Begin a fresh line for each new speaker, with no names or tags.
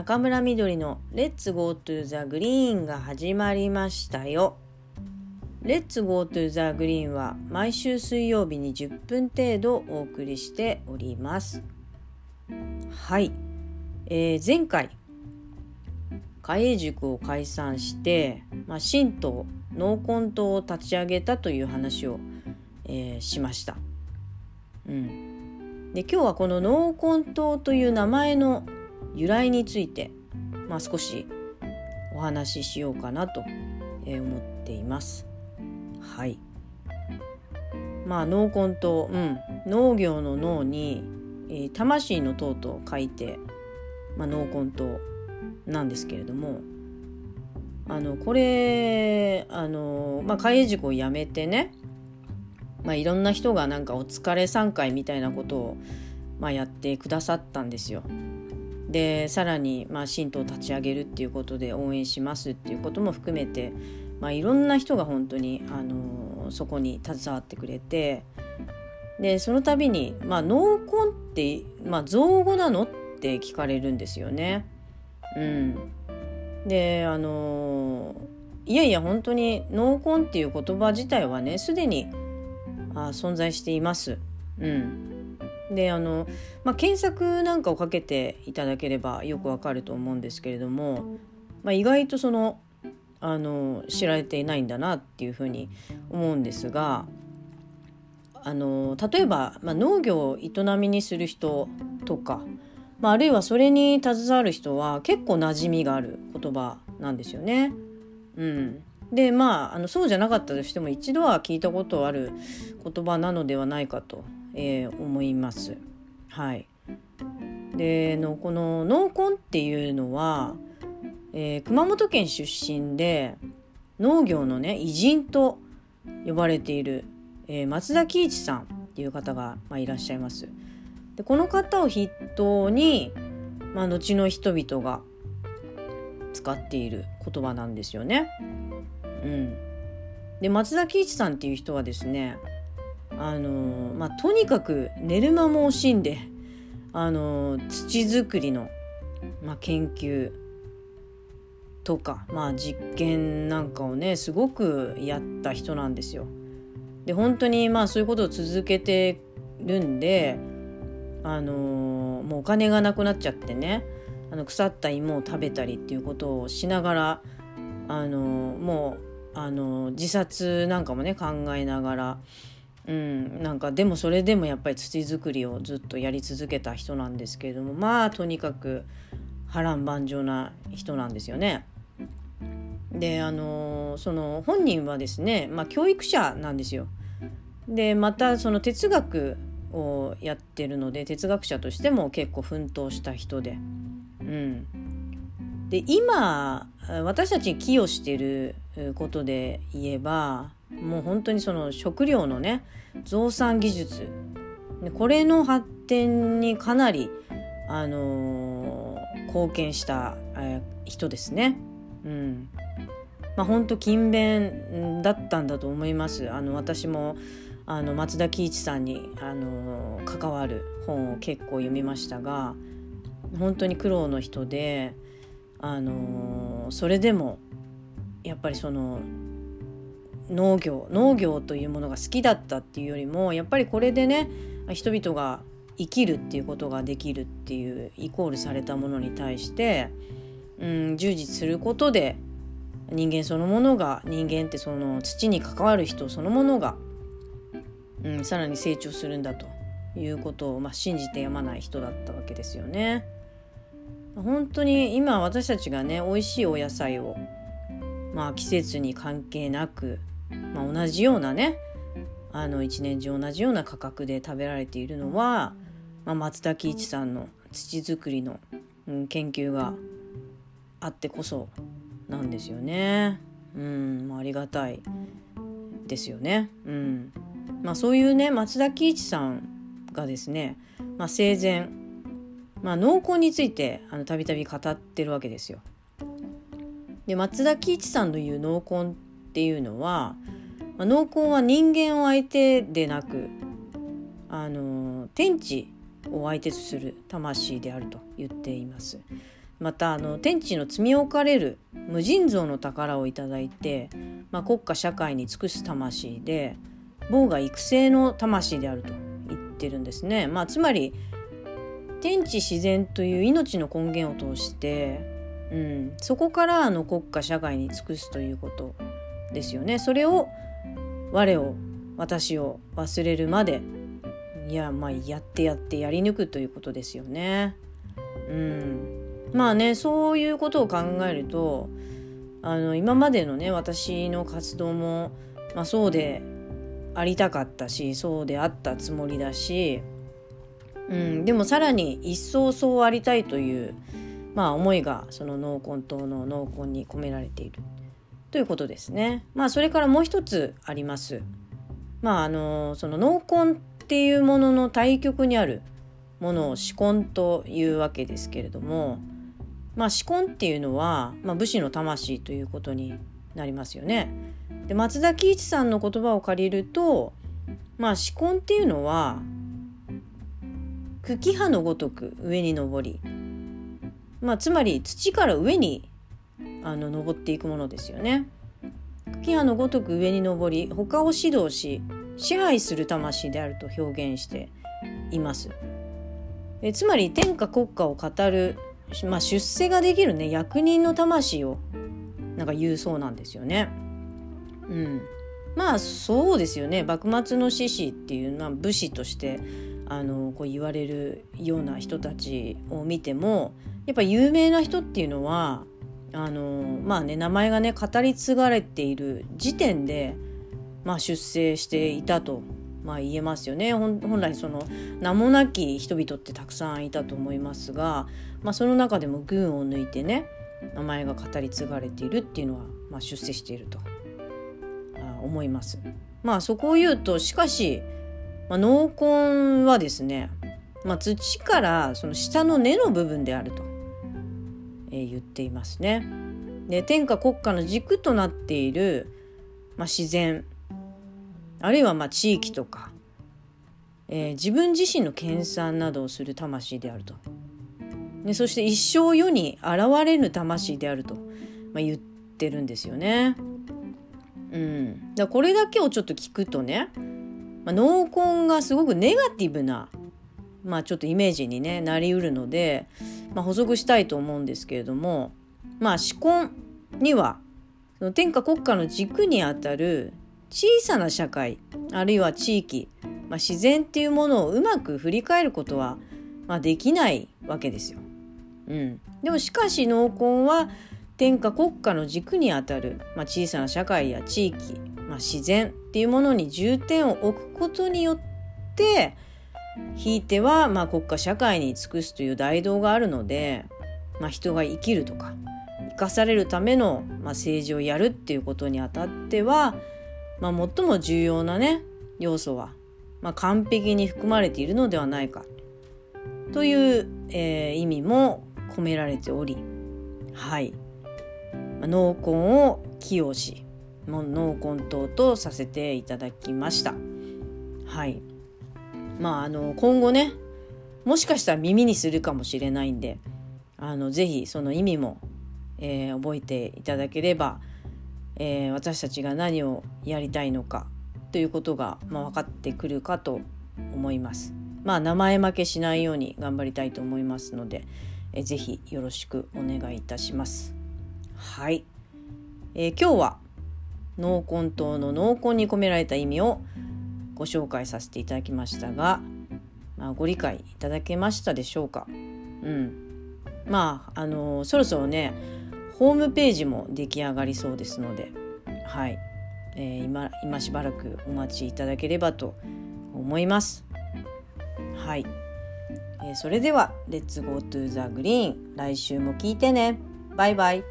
仲村之菊の Let's go to the GREEN が始まりましたよ。 Let's go to the GREEN は毎週水曜日に10分程度お送りしております。はい、えー、前回花瑛塾を解散して、まあ、新党農根党を立ち上げたという話を、えー、しました。うん、で今日はこの農根党という名前の由来について、まあ、少しお話ししようかなと思っています。はい。まあ農根と、うん、農業の農に、えー、魂の塔と書いて、まあ、農根となんですけれどもあのこれあの、まあ、開事故をやめてね、まあ、いろんな人がなんかお疲れ3回みたいなことを、まあ、やってくださったんですよ。でさらに、まあ、神道を立ち上げるっていうことで応援しますっていうことも含めて、まあ、いろんな人が本当に、あのそこに携わってくれてでその度に「まあ、濃紺って、まあ、造語なの?」って聞かれるんですよね。うん、であのいやいや本当に濃紺っていう言葉自体はねすでにあ存在しています。うん、であの、まあ、検索なんかをかけていただければよくわかると思うんですけれども、まあ、意外とそのあの知られていないんだなっていうふうに思うんですがあの例えば、まあ、農業を営みにする人とか、まあ、あるいはそれに携わる人は結構馴染みがある言葉なんですよね。うん、でまああのそうじゃなかったとしても一度は聞いたことある言葉なのではないかとえー、思います。はい、でのこの農根っていうのは、えー、熊本県出身で農業のね偉人と呼ばれている、えー、松田喜一さんっていう方が、まあ、いらっしゃいます。でこの方を筆頭に、まあ、後の人々が使っている言葉なんですよね。うん、で松田喜一さんっていう人はですねあのまあ、とにかく寝る間も惜しんで、あの土作りの、まあ、研究とか、まあ、実験なんかをねすごくやった人なんですよ。で本当にまあそういうことを続けてるんで、あのもうお金がなくなっちゃってねあの腐った芋を食べたりっていうことをしながら、あのもう、あの自殺なんかもね考えながら。うん、なんかでもそれでもやっぱり土作りをずっとやり続けた人なんですけれどもまあとにかく波乱万丈な人なんですよね。であのその本人はですね、まあ、教育者なんですよ。でまたその哲学をやってるので哲学者としても結構奮闘した人で。うん、で今私たちに寄与してることで言えばもう本当にその食料のね増産技術これの発展にかなり、あのー、貢献した、えー、人ですね。うんまあ、本当勤勉だったんだと思います。あの私もあの松田喜一さんに、あのー、関わる本を結構読みましたが本当に苦労の人で、あのそれでもやっぱりその農業農業というものが好きだったっていうよりもやっぱりこれでね人々が生きるっていうことができるっていうイコールされたものに対して、うん、従事することで人間そのものが人間ってその土に関わる人そのものが、うん、さらに成長するんだということを、まあ、信じてやまない人だったわけですよね。本当に今私たちがね美味しいお野菜を、まあ、季節に関係なくまあ、同じようなねあの一年中同じような価格で食べられているのは、まあ、松田喜一さんの土作りの、うん、研究があってこそなんですよね。うん、まあ、ありがたいですよね。うんまあ、そういうね松田喜一さんがですね、まあ、生前、まあ、農耕についてたびたび語ってるわけですよ。で松田喜一さんの言う農耕っていうのは、まあ、濃厚は人間を相手でなくあの天地を相手とする魂であると言っています。またあの天地の積み置かれる無尽蔵の宝をいただいて、まあ、国家社会に尽くす魂で某が育成の魂であると言ってるんですね。まあ、つまり天地自然という命の根源を通して、うん、そこからあの国家社会に尽くすということですよね。それを我を私を忘れるまでいやまあやってやってやり抜くということですよね。うん、まあねそういうことを考えるとあの今までのね私の活動も、まあ、そうでありたかったしそうであったつもりだし、うん、でもさらに一層そうありたいという、まあ、思いがその濃紺島の濃紺に込められているということですね。まあそれからもう一つあります。まああのその濃紺っていうものの対極にあるものを紫根というわけですけれどもまあ紫根っていうのは、まあ、武士の魂ということになりますよね。で松田喜一さんの言葉を借りるとまあ紫根っていうのは茎葉のごとく上に登り、まあ、つまり土から上にあの登っていくものですよね。茎葉のごとく上に登り他を指導し支配する魂であると表現しています。えつまり天下国家を語る、まあ、出世ができるね役人の魂をなんか言うそうなんですよね。うん、まあそうですよね幕末の志士っていうのは武士としてあのこう言われるような人たちを見てもやっぱ有名な人っていうのはあのまあね名前がね語り継がれている時点で、まあ、出世していたと、まあ、言えますよね本来その名もなき人々ってたくさんいたと思いますが、まあ、その中でも群を抜いてね名前が語り継がれているっていうのは、まあ、出世していると思います。まあそこを言うとしかし、まあ、濃紺はですね、まあ、土からその下の根の部分であると、え、言っていますね。で天下国家の軸となっている、まあ、自然あるいはま地域とか、えー、自分自身の研鑽などをする魂であると。でそして一生世に現れぬ魂であると、まあ、言ってるんですよね。うん、だこれだけをちょっと聞くとね、まあ、濃紺がすごくネガティブな、まあ、ちょっとイメージに、ね、なりうるので、まあ、補足したいと思うんですけれどもまあ紫根にはその天下国家の軸にあたる小さな社会あるいは地域、まあ、自然っていうものをうまく振り返ることは、まあ、できないわけですよ。うん、でもしかし濃紺は天下国家の軸にあたる、まあ、小さな社会や地域、まあ、自然っていうものに重点を置くことによってひいてはまあ国家社会に尽くすという大道があるので、まあ、人が生きるとか生かされるための、まあ、政治をやるっていうことにあたっては、まあ、最も重要なね要素は、まあ、完璧に含まれているのではないかという、えー、意味も込められておりはい。まあ濃紺を起用し濃紺糖とさせていただきました。はい。まああの今後ねもしかしたら耳にするかもしれないんであのぜひその意味も、えー、覚えていただければ、えー、私たちが何をやりたいのかということが、まあ、分かってくるかと思います。まあ名前負けしないように頑張りたいと思いますので、えー、ぜひよろしくお願いいたします。はい、えー、今日は濃紺糖の濃紺に込められた意味をご紹介させていただきましたが、まあ、ご理解いただけましたでしょうか？うん。まああのー、そろそろねホームページも出来上がりそうですのではい、えー、今今しばらくお待ちいただければと思います。はい、えー、それでは「Let's go to the GREEN 来週も聞いてね。バイバイ。